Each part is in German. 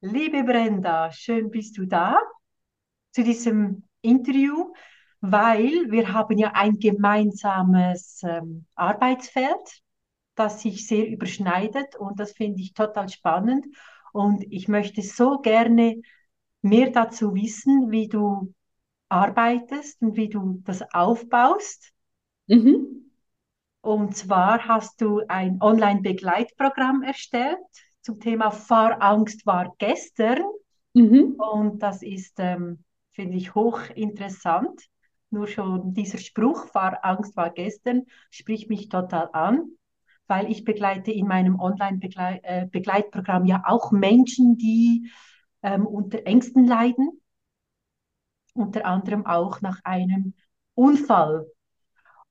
Liebe Brenda, schön bist du da zu diesem Interview, weil wir haben ja ein gemeinsames ähm, Arbeitsfeld, das sich sehr überschneidet und das finde ich total spannend und ich möchte so gerne mehr dazu wissen, wie du arbeitest und wie du das aufbaust. Mhm. Und zwar hast du ein Online-Begleitprogramm erstellt zum Thema Fahrangst war gestern. Mhm. Und das ist, ähm, finde ich, hochinteressant. Nur schon dieser Spruch, Fahrangst war gestern, spricht mich total an, weil ich begleite in meinem Online-Begleitprogramm ja auch Menschen, die ähm, unter Ängsten leiden, unter anderem auch nach einem Unfall.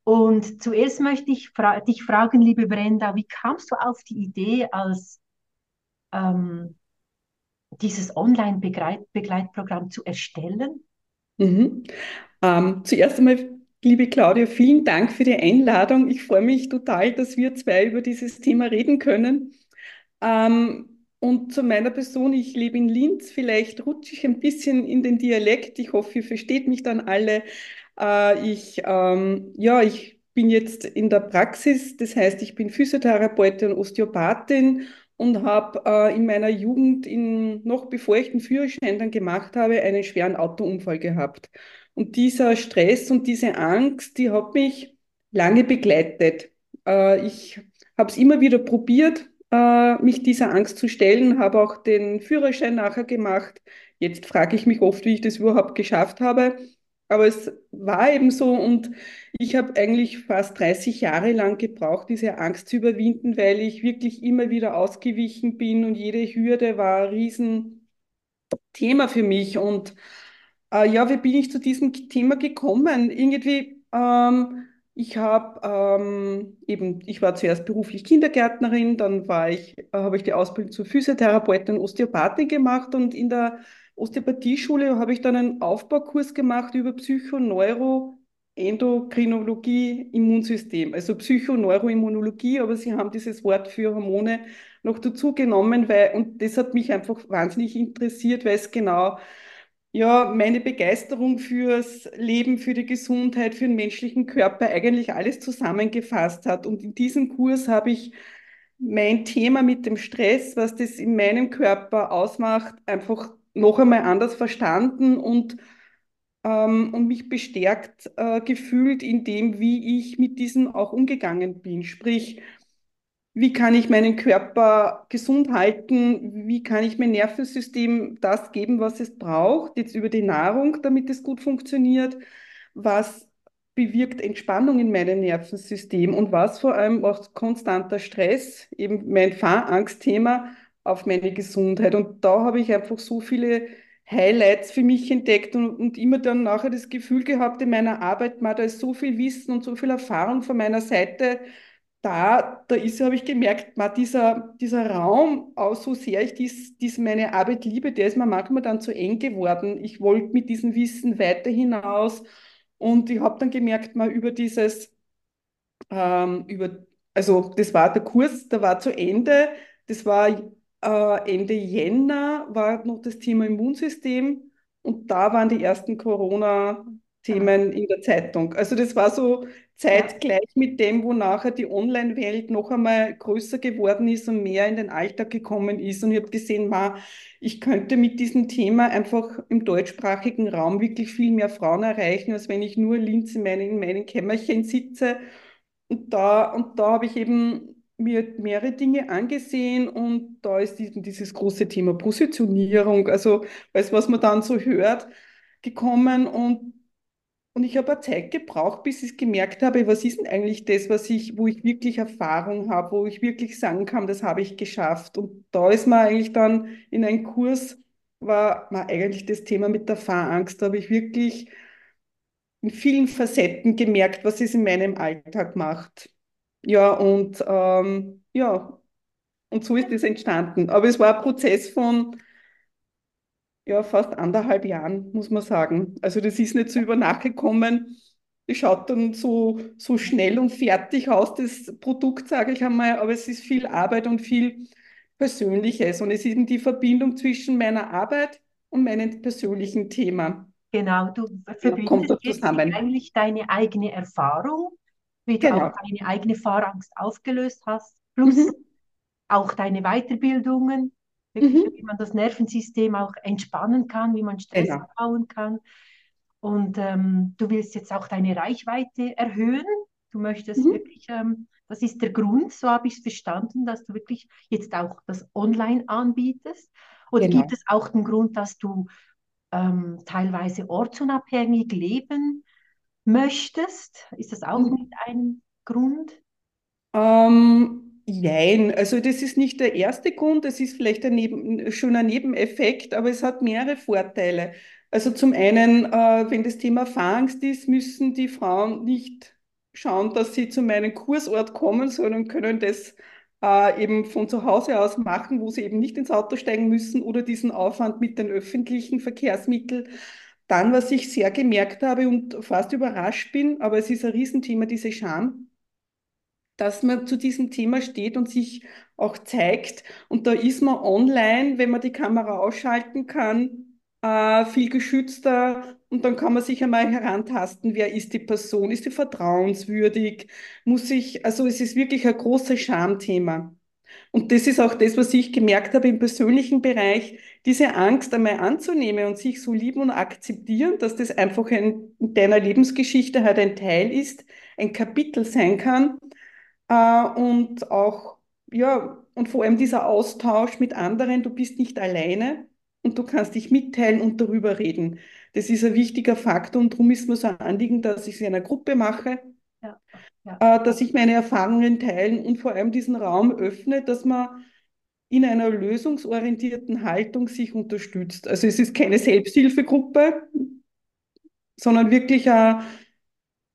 Und zuerst möchte ich fra dich fragen, liebe Brenda, wie kamst du auf die Idee, als ähm, dieses Online-Begleitprogramm zu erstellen? Mhm. Ähm, zuerst einmal, liebe Claudia, vielen Dank für die Einladung. Ich freue mich total, dass wir zwei über dieses Thema reden können. Ähm, und zu meiner Person, ich lebe in Linz, vielleicht rutsche ich ein bisschen in den Dialekt. Ich hoffe, ihr versteht mich dann alle. Äh, ich, ähm, ja, ich bin jetzt in der Praxis, das heißt, ich bin Physiotherapeutin und Osteopathin und habe äh, in meiner Jugend, in, noch bevor ich den Führerschein dann gemacht habe, einen schweren Autounfall gehabt. Und dieser Stress und diese Angst, die hat mich lange begleitet. Äh, ich habe es immer wieder probiert, äh, mich dieser Angst zu stellen, habe auch den Führerschein nachher gemacht. Jetzt frage ich mich oft, wie ich das überhaupt geschafft habe. Aber es war eben so und ich habe eigentlich fast 30 Jahre lang gebraucht, diese Angst zu überwinden, weil ich wirklich immer wieder ausgewichen bin und jede Hürde war ein Riesenthema für mich. Und äh, ja, wie bin ich zu diesem Thema gekommen? Irgendwie, ähm, ich habe ähm, eben, ich war zuerst beruflich Kindergärtnerin, dann äh, habe ich die Ausbildung zur Physiotherapeutin und Osteopathin gemacht und in der Osteopathieschule habe ich dann einen Aufbaukurs gemacht über Psychoneuro, Endokrinologie, Immunsystem, also Psychoneuroimmunologie, aber sie haben dieses Wort für Hormone noch dazu genommen, weil, und das hat mich einfach wahnsinnig interessiert, weil es genau ja, meine Begeisterung fürs Leben, für die Gesundheit, für den menschlichen Körper eigentlich alles zusammengefasst hat. Und in diesem Kurs habe ich mein Thema mit dem Stress, was das in meinem Körper ausmacht, einfach noch einmal anders verstanden und, ähm, und mich bestärkt äh, gefühlt in dem, wie ich mit diesem auch umgegangen bin. Sprich, wie kann ich meinen Körper gesund halten? Wie kann ich mein Nervensystem das geben, was es braucht? Jetzt über die Nahrung, damit es gut funktioniert. Was bewirkt Entspannung in meinem Nervensystem und was vor allem auch konstanter Stress, eben mein Fahrangstthema auf meine Gesundheit. Und da habe ich einfach so viele Highlights für mich entdeckt und, und immer dann nachher das Gefühl gehabt in meiner Arbeit, man, da ist so viel Wissen und so viel Erfahrung von meiner Seite da, da ist, habe ich gemerkt, man, dieser, dieser Raum, auch so sehr ich dies, dies meine Arbeit liebe, der ist mir manchmal dann zu eng geworden. Ich wollte mit diesem Wissen weiter hinaus und ich habe dann gemerkt, mal über dieses, ähm, über, also das war der Kurs, der war zu Ende, das war äh, Ende Jänner, war noch das Thema Immunsystem und da waren die ersten Corona-Themen in der Zeitung. Also das war so zeitgleich mit dem, wo nachher die Online-Welt noch einmal größer geworden ist und mehr in den Alltag gekommen ist. Und ich habe gesehen, ma, ich könnte mit diesem Thema einfach im deutschsprachigen Raum wirklich viel mehr Frauen erreichen, als wenn ich nur Linz in meinem, in meinem Kämmerchen sitze. Und da, und da habe ich eben mir mehrere Dinge angesehen und da ist dieses große Thema Positionierung, also alles, was man dann so hört, gekommen und und ich habe Zeit gebraucht, bis ich gemerkt habe, was ist denn eigentlich das, was ich, wo ich wirklich Erfahrung habe, wo ich wirklich sagen kann, das habe ich geschafft. Und da ist man eigentlich dann in einem Kurs, war man eigentlich das Thema mit der Fahrangst. Da habe ich wirklich in vielen Facetten gemerkt, was es in meinem Alltag macht. Ja, und ähm, ja, und so ist es entstanden. Aber es war ein Prozess von ja, fast anderthalb Jahren, muss man sagen. Also das ist nicht so über Nacht gekommen. Es schaut dann so, so schnell und fertig aus, das Produkt, sage ich einmal, aber es ist viel Arbeit und viel Persönliches und es ist eben die Verbindung zwischen meiner Arbeit und meinem persönlichen Thema. Genau, du Ja, verbindest zusammen. eigentlich deine eigene Erfahrung, wie du auch Genau. deine eigene Fahrangst aufgelöst hast, plus Mhm. auch deine Weiterbildungen, wirklich, wie Mhm. man das Nervensystem auch entspannen kann, wie man Stress Genau. abbauen kann. Und ähm, du willst jetzt auch deine Reichweite erhöhen. Du möchtest Mhm. wirklich, ähm, das ist der Grund, so habe ich es verstanden, dass du wirklich jetzt auch das online anbietest. Oder gibt Genau. es auch den Grund, dass du ähm, teilweise ortsunabhängig leben möchtest? Ist das auch mit Mhm. ein Grund? Ähm, jein, also das ist nicht der erste Grund, das ist vielleicht ein Neben, schon ein Nebeneffekt, aber es hat mehrere Vorteile. Also zum einen, äh, wenn das Thema Fahrangst ist, müssen die Frauen nicht schauen, dass sie zu meinem Kursort kommen, sondern können das äh, eben von zu Hause aus machen, wo sie eben nicht ins Auto steigen müssen oder diesen Aufwand mit den öffentlichen Verkehrsmitteln. Dann, was ich sehr gemerkt habe und fast überrascht bin, aber es ist ein Riesenthema, diese Scham dass man zu diesem Thema steht und sich auch zeigt. Und da ist man online, wenn man die Kamera ausschalten kann, äh, viel geschützter. Und dann kann man sich einmal herantasten, wer ist die Person, ist sie vertrauenswürdig, muss ich, also es ist wirklich ein großes Schamthema. Und das ist auch das, was ich gemerkt habe im persönlichen Bereich, diese Angst einmal anzunehmen und sich so lieben und akzeptieren, dass das einfach ein, in deiner Lebensgeschichte halt ein Teil ist, ein Kapitel sein kann äh, und auch, ja, und vor allem dieser Austausch mit anderen, du bist nicht alleine und du kannst dich mitteilen und darüber reden. Das ist ein wichtiger Faktor und darum ist mir so ein Anliegen, dass ich es in einer Gruppe mache, Ja, ja, äh, dass ich meine Erfahrungen teilen und vor allem diesen Raum öffne, dass man in einer lösungsorientierten Haltung sich unterstützt. Also es ist keine Selbsthilfegruppe, sondern wirklich ein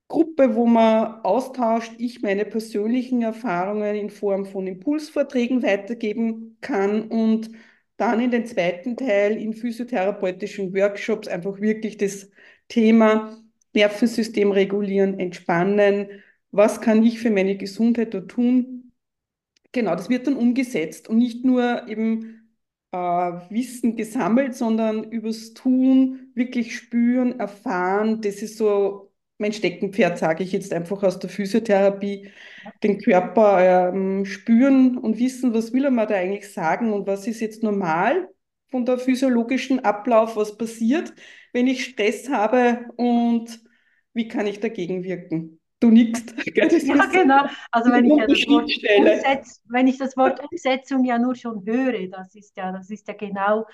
Gruppe, wo man austauscht, ich meine persönlichen Erfahrungen in Form von Impulsvorträgen weitergeben kann und dann in den zweiten Teil in physiotherapeutischen Workshops einfach wirklich das Thema Nervensystem regulieren, entspannen. Was kann ich für meine Gesundheit da tun? Genau, das wird dann umgesetzt und nicht nur eben äh, Wissen gesammelt, sondern übers Tun, wirklich spüren, erfahren. Das ist so mein Steckenpferd, sage ich jetzt einfach aus der Physiotherapie. Den Körper ähm, spüren und wissen, was will er mir da eigentlich sagen und was ist jetzt normal von der physiologischen Ablauf, was passiert, wenn ich Stress habe und wie kann ich dagegen wirken. Du nickst, gell? Das ja, genau. Also wenn ich ja das Wort. Umsetz, wenn ich das Wort Umsetzung ja nur schon höre, das ist ja, das ist ja genau,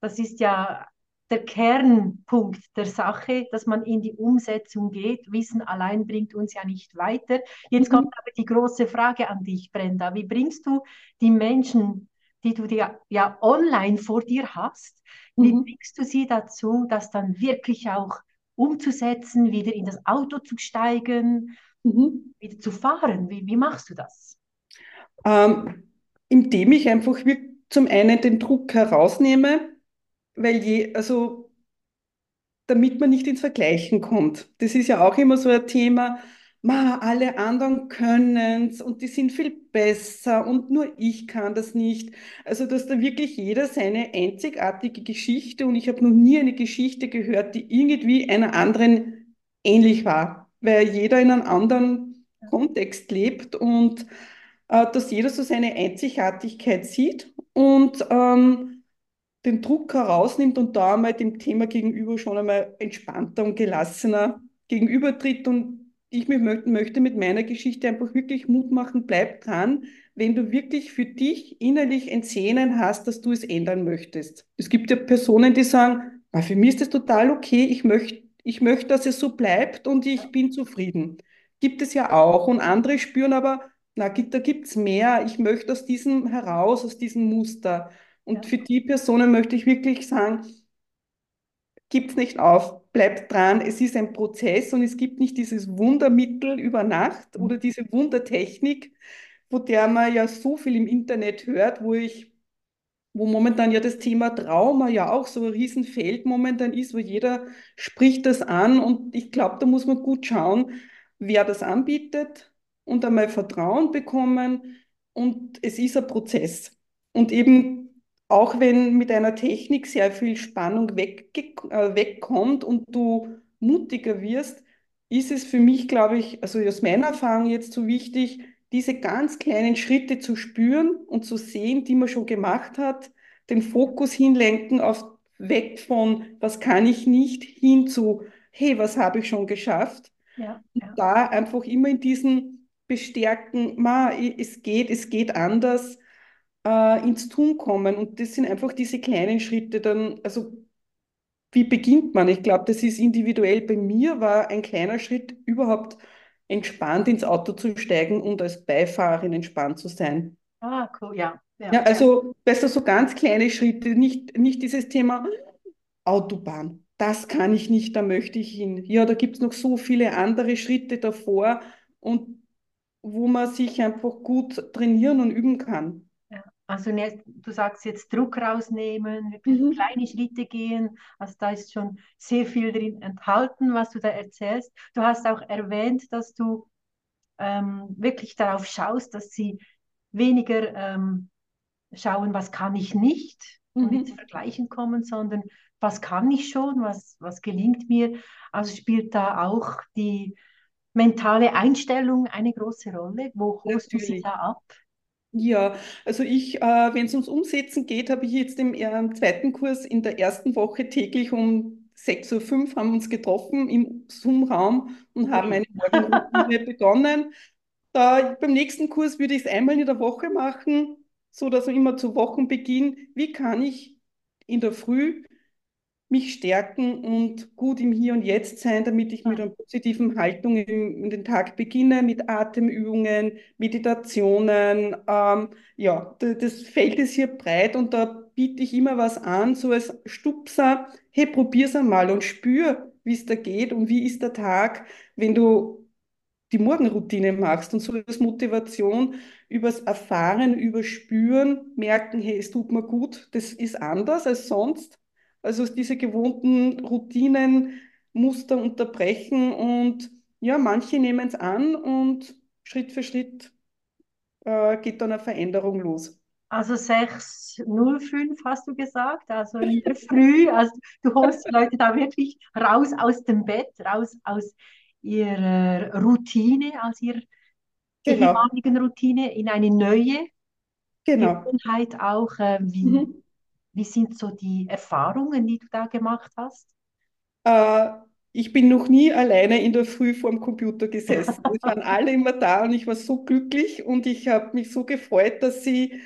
das ist ja der Kernpunkt der Sache, dass man in die Umsetzung geht. Wissen allein bringt uns ja nicht weiter. Jetzt kommt Mhm. aber die große Frage an dich, Brenda. Wie bringst du die Menschen, die du dir ja online vor dir hast, wie Mhm. bringst du sie dazu, das dann wirklich auch umzusetzen, wieder in das Auto zu steigen? Mhm. wieder zu fahren? Wie, wie machst du das? Ähm, indem ich einfach zum einen den Druck herausnehme, weil je, also damit man nicht ins Vergleichen kommt. Das ist ja auch immer so ein Thema. Ma, alle anderen können es und die sind viel besser und nur ich kann das nicht. Also, dass da wirklich jeder seine einzigartige Geschichte und ich habe noch nie eine Geschichte gehört, die irgendwie einer anderen ähnlich war, weil jeder in einem anderen Kontext lebt und äh, dass jeder so seine Einzigartigkeit sieht und ähm, den Druck herausnimmt und da einmal dem Thema gegenüber schon einmal entspannter und gelassener gegenübertritt. Und ich mir mö- möchte mit meiner Geschichte einfach wirklich Mut machen, bleib dran, wenn du wirklich für dich innerlich ein Sehnen hast, dass du es ändern möchtest. Es gibt ja Personen, die sagen, "Ah, für mich ist das total okay, ich möchte, ich möchte, dass es so bleibt und ich bin zufrieden. Gibt es ja auch. Und andere spüren aber, na, gibt- da gibt es mehr. Ich möchte aus diesem heraus, aus diesem Muster. Und Ja, für die Personen möchte ich wirklich sagen, gibt's nicht auf, bleibt dran. Es ist ein Prozess und es gibt nicht dieses Wundermittel über Nacht oder diese Wundertechnik, von der man ja so viel im Internet hört, wo ich, wo momentan ja das Thema Trauma ja auch so ein Riesenfeld momentan ist, wo jeder spricht das an und ich glaube, da muss man gut schauen, wer das anbietet und einmal Vertrauen bekommen und es ist ein Prozess. Und eben auch wenn mit einer Technik sehr viel Spannung wegge äh, wegkommt und du mutiger wirst, ist es für mich, glaube ich, also aus meiner Erfahrung jetzt so wichtig, diese ganz kleinen Schritte zu spüren und zu sehen, die man schon gemacht hat, den Fokus hinlenken auf weg von, was kann ich nicht, hin zu, hey, was habe ich schon geschafft? Ja, ja. Da einfach immer in diesen bestärken, ma, es geht, es geht anders äh, ins Tun kommen. Und das sind einfach diese kleinen Schritte dann, also wie beginnt man? Ich glaube, das ist individuell. Bei mir war ein kleiner Schritt überhaupt entspannt ins Auto zu steigen und als Beifahrerin entspannt zu sein. Ah, cool, ja, ja, Ja, also besser so ganz kleine Schritte, nicht, nicht dieses Thema Autobahn. Das kann ich nicht, da möchte ich hin. Ja, da gibt es noch so viele andere Schritte davor und wo man sich einfach gut trainieren und üben kann. Also du sagst jetzt Druck rausnehmen, wirklich Mhm. kleine Schritte gehen. Also da ist schon sehr viel drin enthalten, was du da erzählst. Du hast auch erwähnt, dass du ähm, wirklich darauf schaust, dass sie weniger ähm, schauen, was kann ich nicht und ins Mhm. Vergleichen kommen, sondern was kann ich schon, was, was gelingt mir. Also spielt da auch die mentale Einstellung eine große Rolle. Wo holst du sie da Natürlich. ab? Ja, also ich, äh, wenn es ums Umsetzen geht, habe ich jetzt im, äh, zweiten Kurs in der ersten Woche täglich um 6.05 Uhr fünf haben wir uns getroffen im Zoom-Raum und haben eine Morgenroutine begonnen. Da, beim nächsten Kurs würde ich es einmal in der Woche machen, so dass wir immer zu Wochenbeginn, wie kann ich in der Früh mich stärken und gut im Hier und Jetzt sein, damit ich mit einer positiven Haltung in, in den Tag beginne, mit Atemübungen, Meditationen. Ähm, ja, das Feld ist hier breit und da biete ich immer was an, so als Stupser, hey, probier's einmal und spür, wie es da geht und wie ist der Tag, wenn du die Morgenroutine machst und so als Motivation übers Erfahren, übers Spüren merken, hey, es tut mir gut, das ist anders als sonst. Also diese gewohnten Routinen, Muster unterbrechen und ja, manche nehmen es an und Schritt für Schritt äh, geht dann eine Veränderung los. Also 6.05 hast du gesagt, also in der Früh. Also du holst die Leute da wirklich raus aus dem Bett, raus aus ihrer Routine, aus ihrer Genau, ehemaligen Routine in eine neue genau. Gewohnheit auch. Äh, wie, Mhm. Wie sind so die Erfahrungen, die du da gemacht hast? Äh, ich bin noch nie alleine in der Früh vorm Computer gesessen. Es waren alle immer da und ich war so glücklich und ich habe mich so gefreut, dass sie,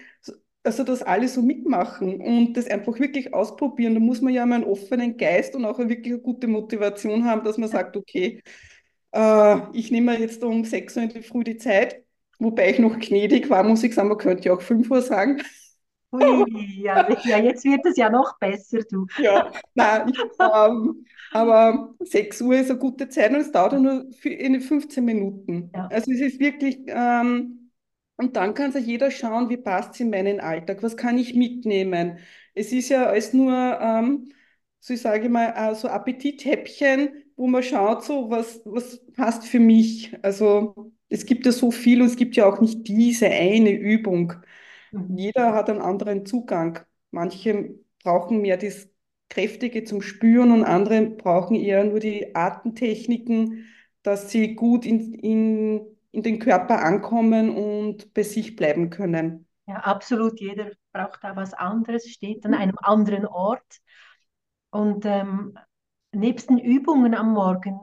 also dass alle so mitmachen und das einfach wirklich ausprobieren. Da muss man ja mal einen offenen Geist und auch eine wirklich gute Motivation haben, dass man sagt, okay, äh, ich nehme jetzt um 6 Uhr in der Früh die Zeit, wobei ich noch gnädig war, muss ich sagen, man könnte ja auch 5 Uhr sagen. Ui, ja, ja, jetzt wird es ja noch besser, du. Ja, nein, ähm, aber 6 Uhr ist eine gute Zeit und es dauert ja nur eine 15 Minuten. Ja. Also es ist wirklich, ähm, und dann kann sich jeder schauen, wie passt es in meinen Alltag, was kann ich mitnehmen. Es ist ja alles nur, ähm, so ich sage mal, äh, so Appetithäppchen, wo man schaut, so was, was passt für mich. Also es gibt ja so viel und es gibt ja auch nicht diese eine Übung. Mhm. Jeder hat einen anderen Zugang. Manche brauchen mehr das Kräftige zum Spüren und andere brauchen eher nur die Atemtechniken, dass sie gut in, in, in den Körper ankommen und bei sich bleiben können. Ja, absolut. Jeder braucht da was anderes, steht an einem anderen Ort. Und ähm, nebst den Übungen am Morgen,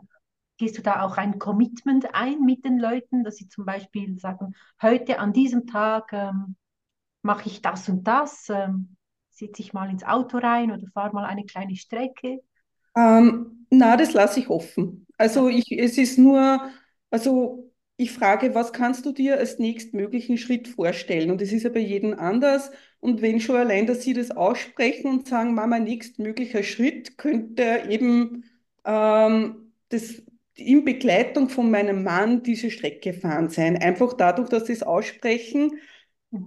gehst du da auch ein Commitment ein mit den Leuten, dass sie zum Beispiel sagen, heute an diesem Tag ähm, mache ich das und das, ähm, sitze ich mal ins Auto rein oder fahre mal eine kleine Strecke. Ähm, na, das lasse ich offen. Also ich, es ist nur, also ich frage, was kannst du dir als nächstmöglichen Schritt vorstellen? Und das ist ja bei jedem anders. Und wenn schon allein, dass sie das aussprechen und sagen, Mama, nächstmöglicher Schritt könnte eben ähm, das in Begleitung von meinem Mann diese Strecke fahren sein. Einfach dadurch, dass sie es aussprechen.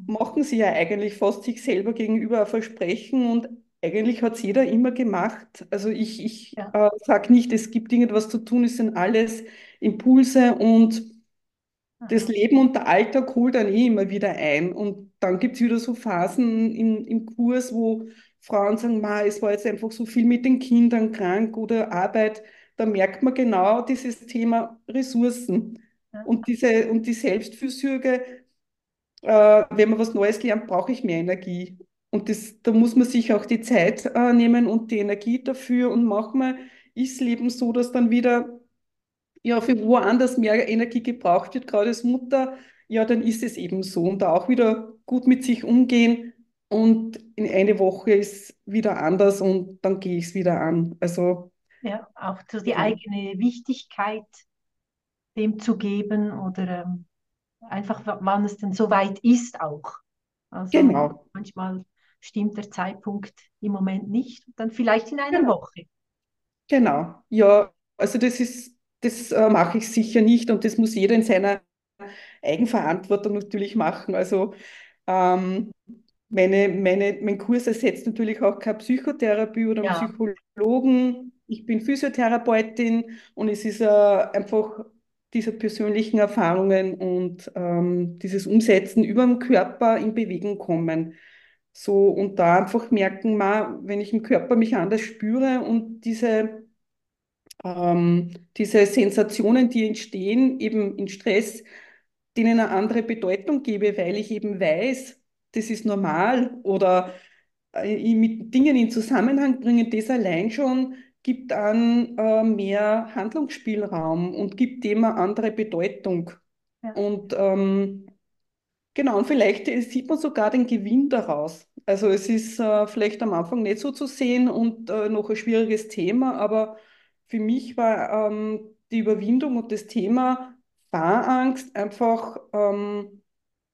Machen sie ja eigentlich fast sich selber gegenüber ein Versprechen und eigentlich hat es jeder immer gemacht. Also ich, ich Ja. äh, sage nicht, es gibt irgendwas zu tun, es sind alles Impulse und das Leben und der Alltag holt dann eh immer wieder ein. Und dann gibt es wieder so Phasen im, im Kurs, wo Frauen sagen, Ma, es war jetzt einfach so viel mit den Kindern krank oder Arbeit. Da merkt man genau dieses Thema Ressourcen. Ja, Und diese, und die Selbstfürsorge, äh, wenn man was Neues lernt, brauche ich mehr Energie. Und das, da muss man sich auch die Zeit äh, nehmen und die Energie dafür. Und manchmal ist Leben so, dass dann wieder ja, für woanders mehr Energie gebraucht wird, gerade als Mutter, ja, dann ist es eben so. Und da auch wieder gut mit sich umgehen. Und in eine Woche ist wieder anders und dann gehe ich es wieder an. Also, ja, auch so die genau. eigene Wichtigkeit dem zu geben oder ähm, einfach, wann es denn soweit ist auch. Also Genau. manchmal stimmt der Zeitpunkt im Moment nicht, dann vielleicht in einer Genau. Woche. Genau. Ja, also das ist, das äh, mache ich sicher nicht und das muss jeder in seiner Eigenverantwortung natürlich machen. Also ähm, meine, meine, mein Kurs ersetzt natürlich auch keine Psychotherapie oder Ja, Psychologen. Ich bin Physiotherapeutin und es ist äh, einfach diese persönlichen Erfahrungen und ähm, dieses Umsetzen über den Körper in Bewegung kommen. So und da einfach merken, ma, wenn ich im Körper mich anders spüre und diese ähm, diese Sensationen, die entstehen, eben in Stress, denen eine andere Bedeutung gebe, weil ich eben weiß, das ist normal oder äh, mit Dingen in Zusammenhang bringen, das allein schon gibt an äh, mehr Handlungsspielraum und gibt dem eine andere Bedeutung. ja. Und ähm, Genau, und vielleicht sieht man sogar den Gewinn daraus. Also es ist äh, vielleicht am Anfang nicht so zu sehen und äh, noch ein schwieriges Thema, aber für mich war ähm, die Überwindung und das Thema Fahrangst einfach ähm,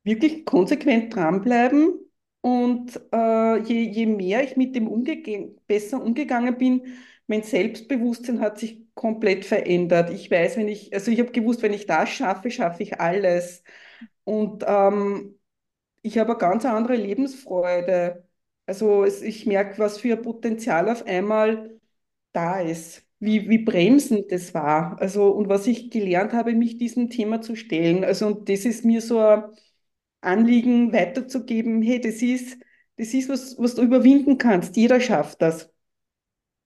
wirklich konsequent dranbleiben. Und äh, je, je mehr ich mit dem umgege besser umgegangen bin, mein Selbstbewusstsein hat sich komplett verändert. Ich weiß, wenn ich, also ich habe gewusst, wenn ich das schaffe, schaffe ich alles. Und ähm, ich habe eine ganz andere Lebensfreude. Also es, ich merke, was für ein Potenzial auf einmal da ist, wie, wie bremsend das war. Also und was ich gelernt habe, mich diesem Thema zu stellen. Also und das ist mir so ein Anliegen weiterzugeben, hey, das ist, das ist was, was du überwinden kannst. Jeder schafft das.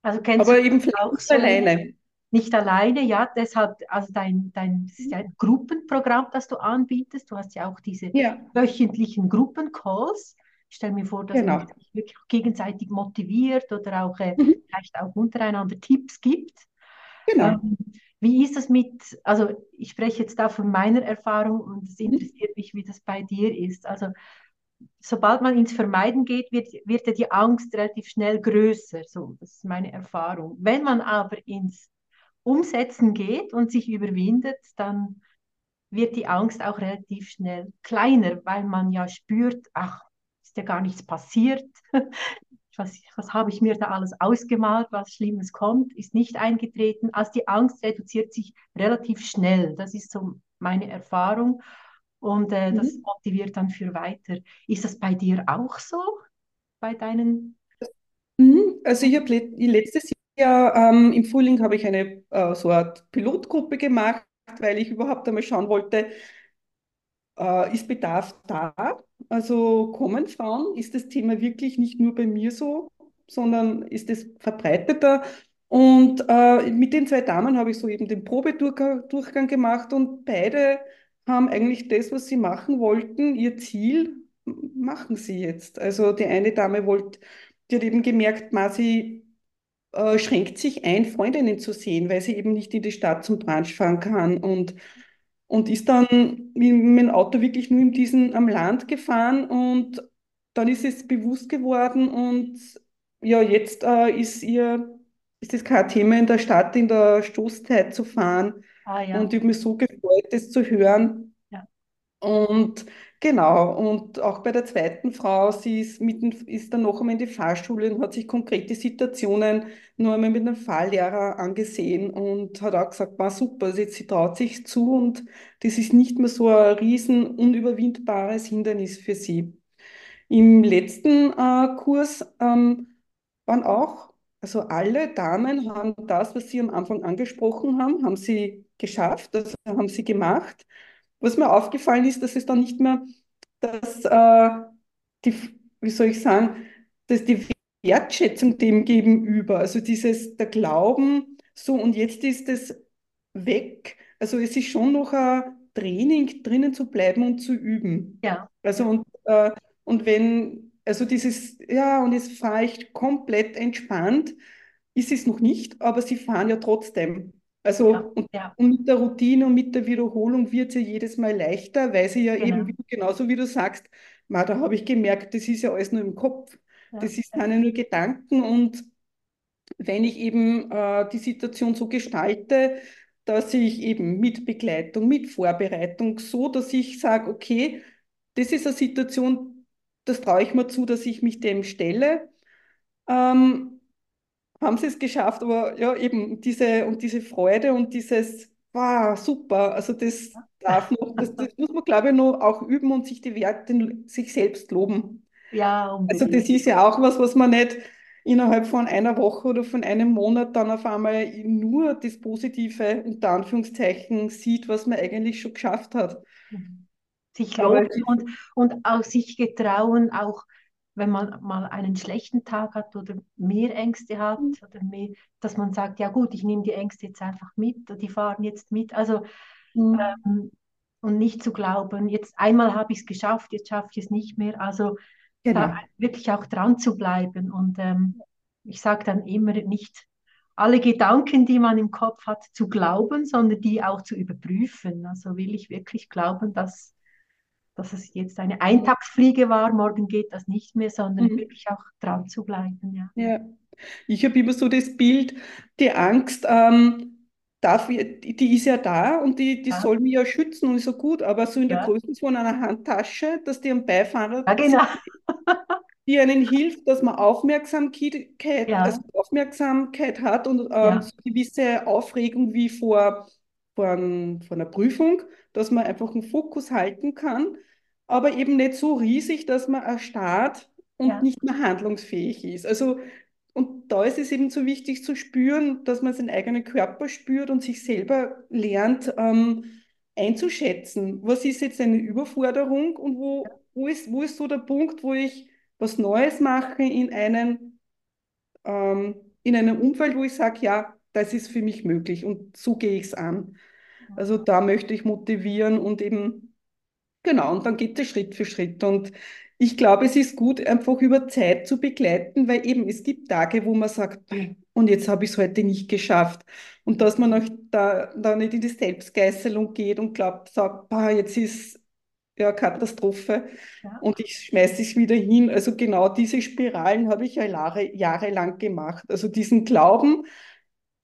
Also kennst du Aber das eben auch nicht so? alleine. Nicht alleine, ja, deshalb, also dein, dein, das ist ja ein Gruppenprogramm, das du anbietest. Du hast ja auch diese Ja, wöchentlichen Gruppencalls. Ich stelle mir vor, dass man genau. sich wirklich gegenseitig motiviert oder auch äh, Mhm, vielleicht auch untereinander Tipps gibt. genau. Ähm, wie ist das mit, also ich spreche jetzt da von meiner Erfahrung und es Mhm, interessiert mich, wie das bei dir ist. Also sobald man ins Vermeiden geht, wird, wird ja die Angst relativ schnell größer. So, das ist meine Erfahrung. Wenn man aber ins Umsetzen geht und sich überwindet, dann wird die Angst auch relativ schnell kleiner, weil man ja spürt, ach, ist ja gar nichts passiert. Was, was habe ich mir da alles ausgemalt, was Schlimmes kommt, ist nicht eingetreten. Also die Angst reduziert sich relativ schnell. Das ist so meine Erfahrung und äh, das mhm. motiviert dann für weiter. Ist das bei dir auch so, bei deinen? Mhm. Also ich habe let letztes Jahr ähm, im Frühling habe ich eine äh, so eine Art Pilotgruppe gemacht, weil ich überhaupt einmal schauen wollte, äh, ist Bedarf da? Also kommen Frauen? Ist das Thema wirklich nicht nur bei mir so, sondern ist es verbreiteter? Und äh, mit den zwei Damen habe ich so eben den Probedurchgang Durchgang gemacht und beide haben eigentlich das, was sie machen wollten, ihr Ziel, machen sie jetzt. Also die eine Dame wollte, die hat eben gemerkt, ma, sie äh, schränkt sich ein, Freundinnen zu sehen, weil sie eben nicht in die Stadt zum Brunch fahren kann und und ist dann mit meinem Auto wirklich nur in diesen am Land gefahren und dann ist es bewusst geworden und ja, jetzt äh, ist ihr, ist es kein Thema in der Stadt in der Stoßzeit zu fahren Ah und ja, ich habe mich so gefreut, das zu hören ja. und genau, und auch bei der zweiten Frau, sie ist, mitten, ist dann noch einmal in die Fahrschule und hat sich konkrete Situationen nur einmal mit einem Fahrlehrer angesehen und hat auch gesagt, war super, also jetzt, sie traut sich zu und das ist nicht mehr so ein riesen unüberwindbares Hindernis für sie. Im letzten äh, Kurs ähm, waren auch, also alle Damen haben das, was Sie am Anfang angesprochen haben, haben sie geschafft, also haben sie gemacht. was mir aufgefallen ist, dass es dann nicht mehr, dass äh, die, wie soll ich sagen, dass die Wertschätzung dem gegenüber, also dieses, der Glauben, so und jetzt ist es weg. Also es ist schon noch ein Training, drinnen zu bleiben und zu üben. Ja, Also und, äh, und wenn, also dieses, ja, und jetzt fahre ich komplett entspannt, ist es noch nicht, aber sie fahren ja trotzdem. Ja, Also und, ja, und mit der Routine und mit der Wiederholung wird es ja jedes Mal leichter, weil sie ja eben, genau. wie, genauso wie du sagst, ma, da habe ich gemerkt, das ist ja alles nur im Kopf. Ja, Das ist, ja, ja nur Gedanken und wenn ich eben äh, die Situation so gestalte, dass ich eben mit Begleitung, mit Vorbereitung, so dass ich sage, okay, das ist eine Situation, das traue ich mir zu, dass ich mich dem stelle. Ähm, haben sie es geschafft, aber ja, eben diese und diese Freude und dieses, wow, super, also das darf noch, das, das muss man, glaube ich, noch auch üben und sich die Werte, sich selbst loben. ja, Also das unbedingt. ist ja auch was, was man nicht innerhalb von einer Woche oder von einem Monat dann auf einmal nur das Positive unter Anführungszeichen sieht, was man eigentlich schon geschafft hat. Sich loben und, und auch sich getrauen, auch wenn man mal einen schlechten Tag hat oder mehr Ängste hat oder mehr, dass man sagt, ja gut, ich nehme die Ängste jetzt einfach mit, die fahren jetzt mit. Also Mhm. ähm, und nicht zu glauben, jetzt einmal habe ich es geschafft, jetzt schaffe ich es nicht mehr. Also genau. wirklich auch dran zu bleiben. Und ähm, ich sage dann immer nicht alle Gedanken, die man im Kopf hat, zu glauben, sondern die auch zu überprüfen. Also will ich wirklich glauben, dass dass es jetzt eine Eintagsfliege war, morgen geht das nicht mehr, sondern Mhm. wirklich auch dran zu bleiben, ja. Ja. Ich habe immer so das Bild, die Angst, ähm, darf, die ist ja da und die, die Ja, soll mich ja schützen und ist so gut, aber so in der ja, Größe von einer Handtasche, dass die am Beifahrer ja genau. die einen hilft, dass man Aufmerksamkeit, also Aufmerksamkeit hat und ähm, so gewisse Aufregung wie vor, vor, ein, vor einer Prüfung, dass man einfach einen Fokus halten kann, aber eben nicht so riesig, dass man erstarrt und ja, nicht mehr handlungsfähig ist. Also und da ist es eben so wichtig zu spüren, dass man seinen eigenen Körper spürt und sich selber lernt, ähm, einzuschätzen. Was ist jetzt eine Überforderung und wo, wo ist, wo ist so der Punkt, wo ich was Neues mache in einem, ähm, in einem Umfeld, wo ich sage, ja, das ist für mich möglich und so gehe ich es an. Also da möchte ich motivieren und eben Genau, und dann geht es Schritt für Schritt. Und ich glaube, es ist gut, einfach über Zeit zu begleiten, weil eben es gibt Tage, wo man sagt, "Hm, und jetzt habe ich es heute nicht geschafft. Und dass man auch da, da nicht in die Selbstgeißelung geht und glaubt, sagt, "Bah, jetzt ist ja Katastrophe ja, und ich schmeiße es wieder hin. Also genau diese Spiralen habe ich ja Jahre, jahrelang gemacht. Also diesen Glauben,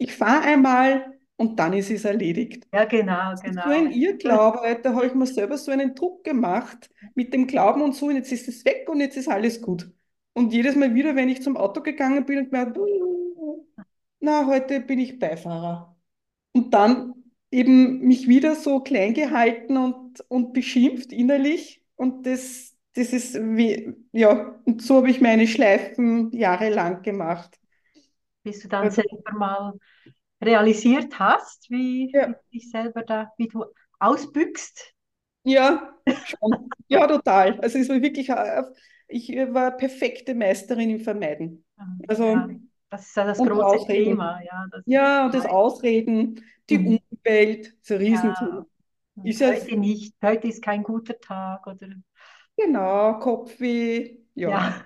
ich fahre einmal und dann ist es erledigt. ja, genau, Das ist so ein genau. Irrglaube, da habe ich mir selber so einen Druck gemacht mit dem Glauben und so, und jetzt ist es weg und jetzt ist alles gut. Und jedes Mal wieder, wenn ich zum Auto gegangen bin und gemerkt, na, heute bin ich Beifahrer. Und dann eben mich wieder so klein gehalten und, und beschimpft innerlich. Und das, das ist wie, ja, und so habe ich meine Schleifen jahrelang gemacht. Bis du dann Also, selber mal realisiert hast, wie, wie ja. du dich selber da, wie du ausbüchst. Ja, schon. Ja, total. Also es war wirklich, äh, ich war perfekte Meisterin im Vermeiden. Ja, Also, das ist ja das große Ausreden. Thema, ja, Ja, und das Ausreden, die mhm. Umwelt, so Riesenthema. ja, Ist ja, heute nicht, heute ist kein guter Tag oder genau, Kopfweh, ja. Ja,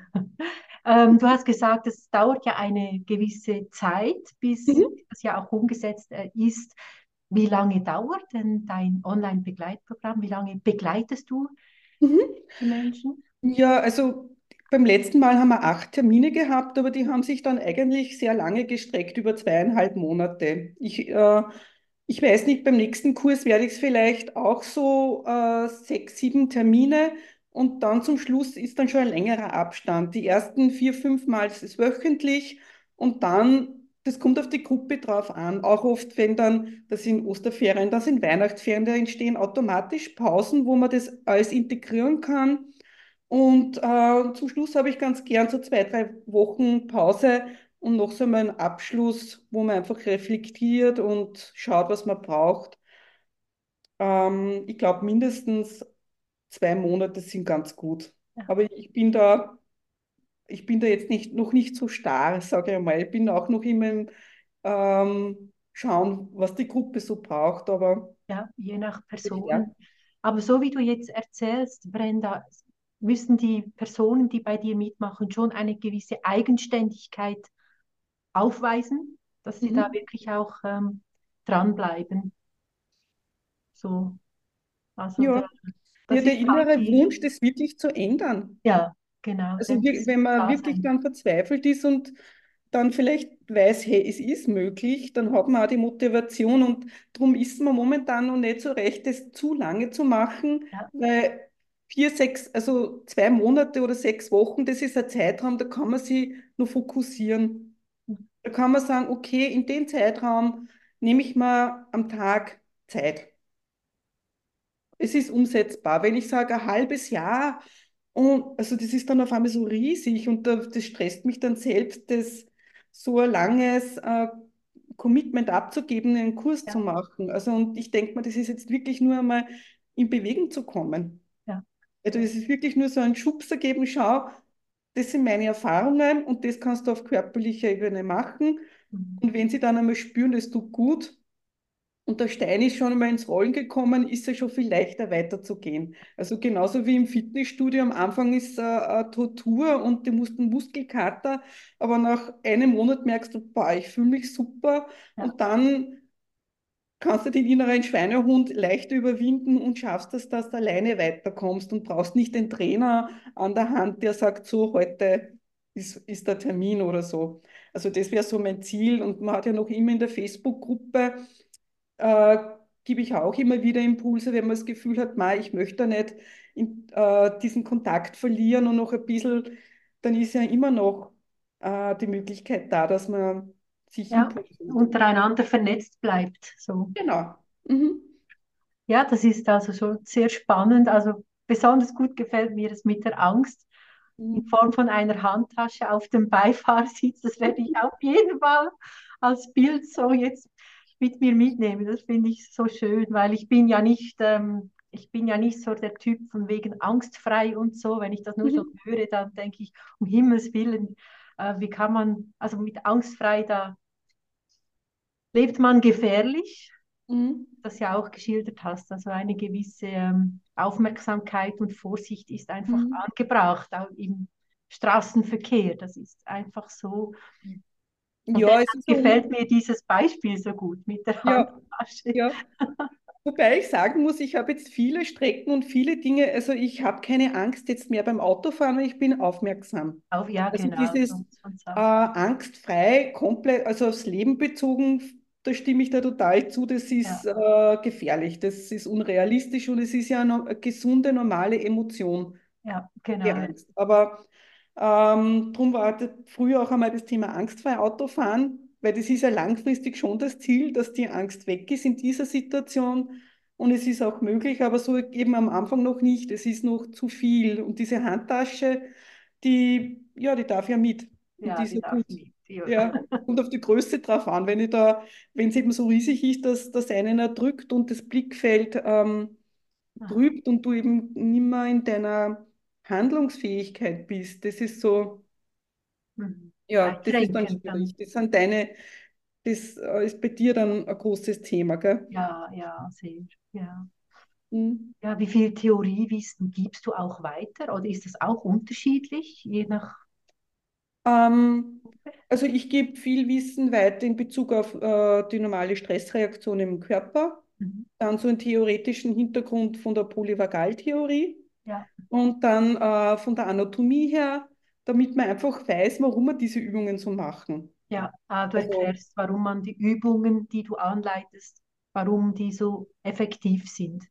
ähm, du hast gesagt, es dauert ja eine gewisse Zeit, bis Mhm. das ja auch umgesetzt äh, ist. Wie lange dauert denn dein Online-Begleitprogramm? Wie lange begleitest du Mhm. die Menschen? Ja, also beim letzten Mal haben wir acht Termine gehabt, aber die haben sich dann eigentlich sehr lange gestreckt, über zweieinhalb Monate. Ich, äh, ich weiß nicht, beim nächsten Kurs werde ich es vielleicht auch so äh, sechs, sieben Termine und dann zum Schluss ist dann schon ein längerer Abstand. Die ersten vier, fünf Mal ist es wöchentlich und dann, das kommt auf die Gruppe drauf an. Auch oft, wenn dann, das sind Osterferien, das sind Weihnachtsferien, da entstehen automatisch Pausen, wo man das alles integrieren kann. Und äh, zum Schluss habe ich ganz gern so zwei, drei Wochen Pause und noch so einen Abschluss, wo man einfach reflektiert und schaut, was man braucht. Ähm, ich glaube, mindestens zwei Monate sind ganz gut. Ja, Aber ich bin da, ich bin da jetzt nicht, noch nicht so starr, sage ich einmal. Ich bin auch noch immer im ähm, Schauen, was die Gruppe so braucht. Aber ja, je nach ja. Person. Aber so wie du jetzt erzählst, Brenda, müssen die Personen, die bei dir mitmachen, schon eine gewisse Eigenständigkeit aufweisen, dass sie da Mhm. wirklich auch ähm, dranbleiben. So, also Ja. Ja, der innere Wunsch, das wirklich zu ändern. ja, genau, Also wir- wenn man wirklich sein. dann verzweifelt ist und dann vielleicht weiß, hey, es ist möglich, dann hat man auch die Motivation und darum ist man momentan noch nicht so recht, das zu lange zu machen, Ja, weil vier, sechs, also zwei Monate oder sechs Wochen, das ist ein Zeitraum, da kann man sich nur fokussieren. Da kann man sagen, okay, in den Zeitraum nehme ich mal am Tag Zeit. Es ist umsetzbar. Wenn ich sage, ein halbes Jahr, und also das ist dann auf einmal so riesig und da, das stresst mich dann selbst, das so ein langes äh, Commitment abzugeben, einen Kurs zu ja, machen. Also und ich denke mir, das ist jetzt wirklich nur einmal in Bewegung zu kommen. ja, Also es ist wirklich nur so ein Schubser geben, schau, das sind meine Erfahrungen und das kannst du auf körperlicher Ebene machen. Mhm. Und wenn sie dann einmal spüren, das tut gut, und der Stein ist schon einmal ins Rollen gekommen, ist es schon viel leichter weiterzugehen. Also genauso wie im Fitnessstudio, am Anfang ist eine Tortur und du musst einen Muskelkater, aber nach einem Monat merkst du, boah, ich fühle mich super Ja, und dann kannst du den inneren Schweinehund leichter überwinden und schaffst es, dass du alleine weiterkommst und brauchst nicht den Trainer an der Hand, der sagt, so, heute ist, ist der Termin oder so. Also das wäre so mein Ziel und man hat ja noch immer in der Facebook-Gruppe äh, gebe ich auch immer wieder Impulse, wenn man das Gefühl hat, ma, ich möchte nicht in, äh, diesen Kontakt verlieren und noch ein bisschen, dann ist ja immer noch äh, die Möglichkeit da, dass man sich ja, untereinander vernetzt bleibt. So. Genau. Mhm. Ja, das ist also schon sehr spannend. Also besonders gut gefällt mir das mit der Angst in Mhm. Form von einer Handtasche auf dem Beifahrersitz. Das werde ich auf jeden Fall als Bild so jetzt mit mir mitnehmen. Das finde ich so schön, weil ich bin ja nicht, ähm, ich bin ja nicht so der Typ von wegen angstfrei und so. Wenn ich das nur so Mhm. höre, dann denke ich, um Himmels Willen, äh, wie kann man, also mit angstfrei, da lebt man gefährlich Mhm. das ja auch geschildert hast. Also eine gewisse ähm, Aufmerksamkeit und Vorsicht ist einfach Mhm. angebracht, auch im Straßenverkehr. Das ist einfach so. Und Ja, es gefällt so, mir dieses Beispiel so gut mit der ja, Handtasche. ja. Wobei ich sagen muss, ich habe jetzt viele Strecken und viele Dinge, also ich habe keine Angst jetzt mehr beim Autofahren, ich bin aufmerksam. Auf, ja, Also genau, dieses äh, angstfrei, komplett, also aufs Leben bezogen, da stimme ich da total zu, das ist Ja, äh, gefährlich, das ist unrealistisch und es ist ja eine, gesunde, normale Emotion, ja, genau. Aber ähm, darum war das früher auch einmal das Thema angstfrei Autofahren, weil das ist ja langfristig schon das Ziel, dass die Angst weg ist in dieser Situation. Und es ist auch möglich, aber so eben am Anfang noch nicht. Es ist noch zu viel. Und diese Handtasche, die, ja, die darf ja mit. Und die Ja, ist die ja darf gut. mit. Ja, Ja, und auf die Größe drauf an. Wenn ich da, wenn es eben so riesig ist, dass das einen erdrückt und das Blickfeld ähm, trübt und du eben nimmer in deiner Handlungsfähigkeit bist. Das ist so, Mhm. ja, das ist dann schwierig. Das sind deine, das äh, ist bei dir dann ein großes Thema, gell? Ja, ja, sehr. Ja. Mhm. Ja, wie viel Theoriewissen gibst du auch weiter oder ist das auch unterschiedlich, je nach Ähm, also ich gebe viel Wissen weiter in Bezug auf äh, die normale Stressreaktion im Körper, Mhm. dann so einen theoretischen Hintergrund von der Polyvagaltheorie Ja, und dann äh, von der Anatomie her, damit man einfach weiß, warum wir diese Übungen so machen. ja. Ah, du Also erklärst, warum man die Übungen, die du anleitest, warum die so effektiv sind.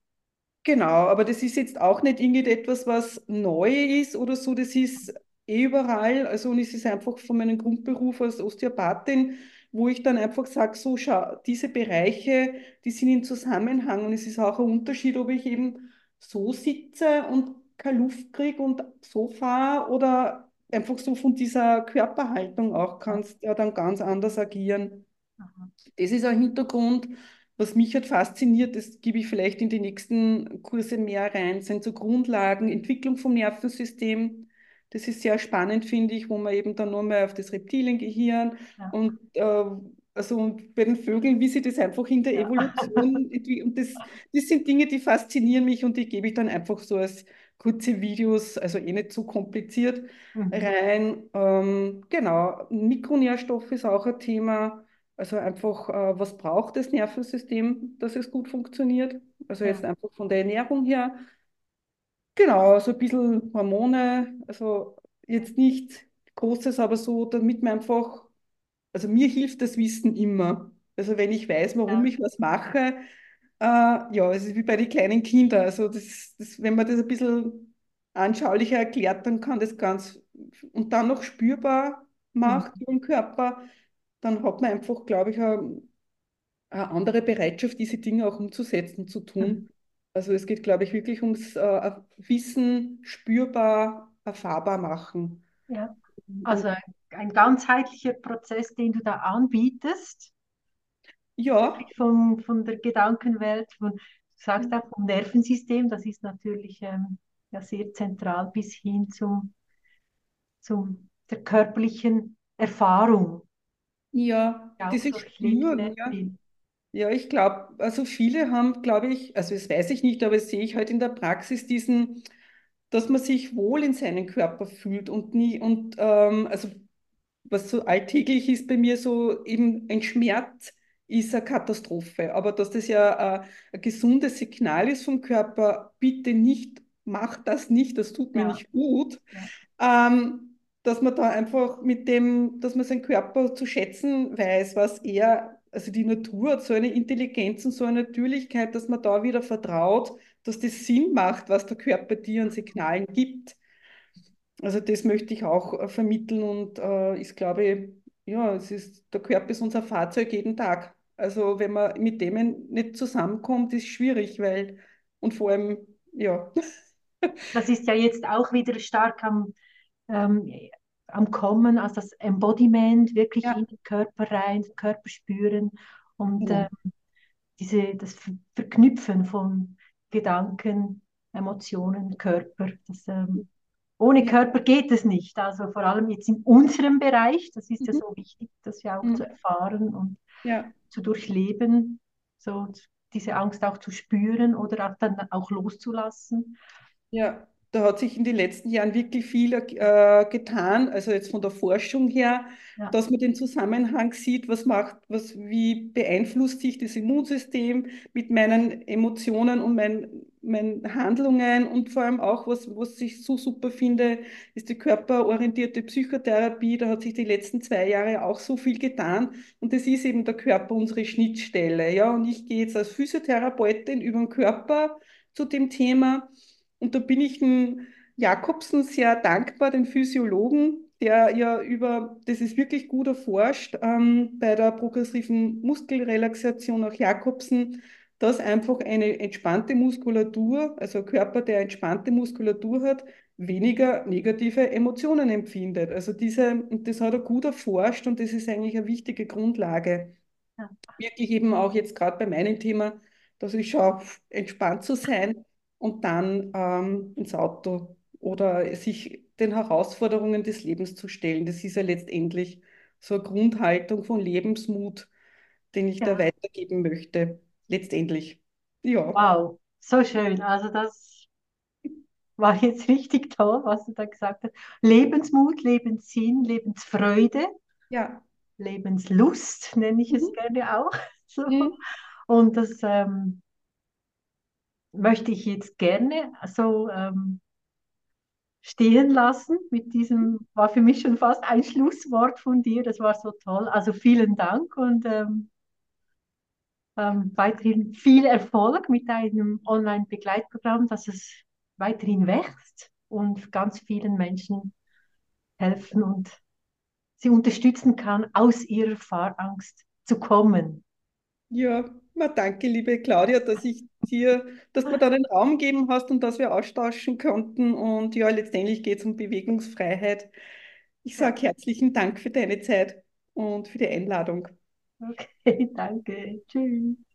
Genau, aber das ist jetzt auch nicht irgendetwas, was neu ist oder so. Das ist eh überall. Also, und es ist einfach von meinem Grundberuf als Osteopathin, wo ich dann einfach sage, so, schau, diese Bereiche, die sind in Zusammenhang. Und es ist auch ein Unterschied, ob ich eben so sitze und keine Luft kriege und so fahre oder einfach so von dieser Körperhaltung auch kannst ja dann ganz anders agieren. aha. Das ist ein Hintergrund. was mich halt fasziniert, das gebe ich vielleicht in die nächsten Kurse mehr rein, sind so Grundlagen, Entwicklung vom Nervensystem. Das ist sehr spannend, finde ich, wo man eben dann nur mal auf das Reptiliengehirn Ja, und äh, also bei den Vögeln, wie sie das einfach in der ja. Evolution und das, das sind Dinge, die faszinieren mich und die gebe ich dann einfach so als kurze Videos, also eh nicht so kompliziert Mhm. rein. Ähm, genau, Mikronährstoffe ist auch ein Thema. Also einfach, äh, was braucht das Nervensystem, dass es gut funktioniert? Also jetzt Ja. einfach von der Ernährung her. Genau, so ein bisschen Hormone, also jetzt nichts Großes, aber so, damit man einfach, also mir hilft das Wissen immer. Also wenn ich weiß, warum Ja. ich was mache, äh, ja, es ist wie bei den kleinen Kindern. Also das, das, wenn man das ein bisschen anschaulicher erklärt, dann kann das ganz und dann noch spürbar macht Mhm. im Körper, dann hat man einfach, glaube ich, eine, eine andere Bereitschaft, diese Dinge auch umzusetzen, zu Mhm. tun. Also es geht, glaube ich, wirklich ums äh, Wissen spürbar, erfahrbar machen. Ja. Also ein ganzheitlicher Prozess, den du da anbietest, ja, von, von der Gedankenwelt, von, du sagst auch vom Nervensystem, das ist natürlich ähm, ja, sehr zentral bis hin zum, zum der körperlichen Erfahrung, ja, die auch dieses durchlebt Spüren, ja. Ja, ich glaube, also viele haben, glaube ich, also das weiß ich nicht, aber das sehe ich halt in der Praxis diesen, dass man sich wohl in seinem Körper fühlt und nie, und ähm, also was so alltäglich ist bei mir so eben ein Schmerz ist eine Katastrophe, aber dass das ja äh, ein gesundes Signal ist vom Körper, bitte nicht, mach das nicht, das tut mir Ja, nicht gut, ja. ähm, dass man da einfach mit dem, dass man seinen Körper zu schätzen weiß, was er, also die Natur hat so eine Intelligenz und so eine Natürlichkeit, dass man da wieder vertraut, dass das Sinn macht, was der Körper dir an Signalen gibt. Also das möchte ich auch äh, vermitteln und äh, ich glaube, ja, es ist, der Körper ist unser Fahrzeug jeden Tag. Also wenn man mit dem nicht zusammenkommt, ist schwierig, weil und vor allem, ja, Das ist ja jetzt auch wieder stark am, ähm, am Kommen, also das Embodiment, wirklich in ja, den Körper rein, den Körper spüren und äh, genau. diese, das Ver- Verknüpfen von Gedanken, Emotionen, Körper. Das, ähm, ohne Ja, Körper geht es nicht. Also vor allem jetzt in unserem Bereich, das ist ja mhm, so wichtig, das ja auch zu mhm, erfahren und ja. zu durchleben, so diese Angst auch zu spüren oder auch dann auch loszulassen. Ja, da hat sich in den letzten Jahren wirklich viel äh, getan, also jetzt von der Forschung her, Ja, dass man den Zusammenhang sieht, was macht, was, wie beeinflusst sich das Immunsystem mit meinen Emotionen und mein, meinen Handlungen und vor allem auch, was, was ich so super finde, ist die körperorientierte Psychotherapie. Da hat sich die letzten zwei Jahre auch so viel getan und das ist eben der Körper unsere Schnittstelle. Ja, und ich gehe jetzt als Physiotherapeutin über den Körper zu dem Thema. Und da bin ich dem Jakobsen sehr dankbar, den Physiologen, der ja über, das ist wirklich gut erforscht, ähm, bei der progressiven Muskelrelaxation auch Jakobsen, dass einfach eine entspannte Muskulatur, also ein Körper, der entspannte Muskulatur hat, weniger negative Emotionen empfindet. Also diese, das hat er gut erforscht und das ist eigentlich eine wichtige Grundlage. ja, Wirklich eben auch jetzt gerade bei meinem Thema, dass ich schaue, entspannt zu sein und dann ähm, ins Auto oder sich den Herausforderungen des Lebens zu stellen. Das ist ja letztendlich so eine Grundhaltung von Lebensmut, den ich da ja. weitergeben möchte. Letztendlich. Ja, Wow, so schön. Also das war jetzt richtig toll, was du da gesagt hast. Lebensmut, Lebenssinn, Lebensfreude, ja. Lebenslust nenne ich es Mhm. gerne auch. So. Mhm. Und das ähm, möchte ich jetzt gerne so ähm, stehen lassen. Mit diesem war für mich schon fast ein Schlusswort von dir. Das war so toll. Also vielen Dank und ähm, ähm, weiterhin viel Erfolg mit deinem Online-Begleitprogramm, dass es weiterhin wächst und ganz vielen Menschen helfen und sie unterstützen kann, aus ihrer Fahrangst zu kommen. Ja, na, danke, liebe Claudia, dass ich dir, dass du da den Raum gegeben hast und dass wir austauschen konnten. Und ja, letztendlich geht es um Bewegungsfreiheit. Ich sage herzlichen Dank für deine Zeit und für die Einladung. okay, danke. Tschüss.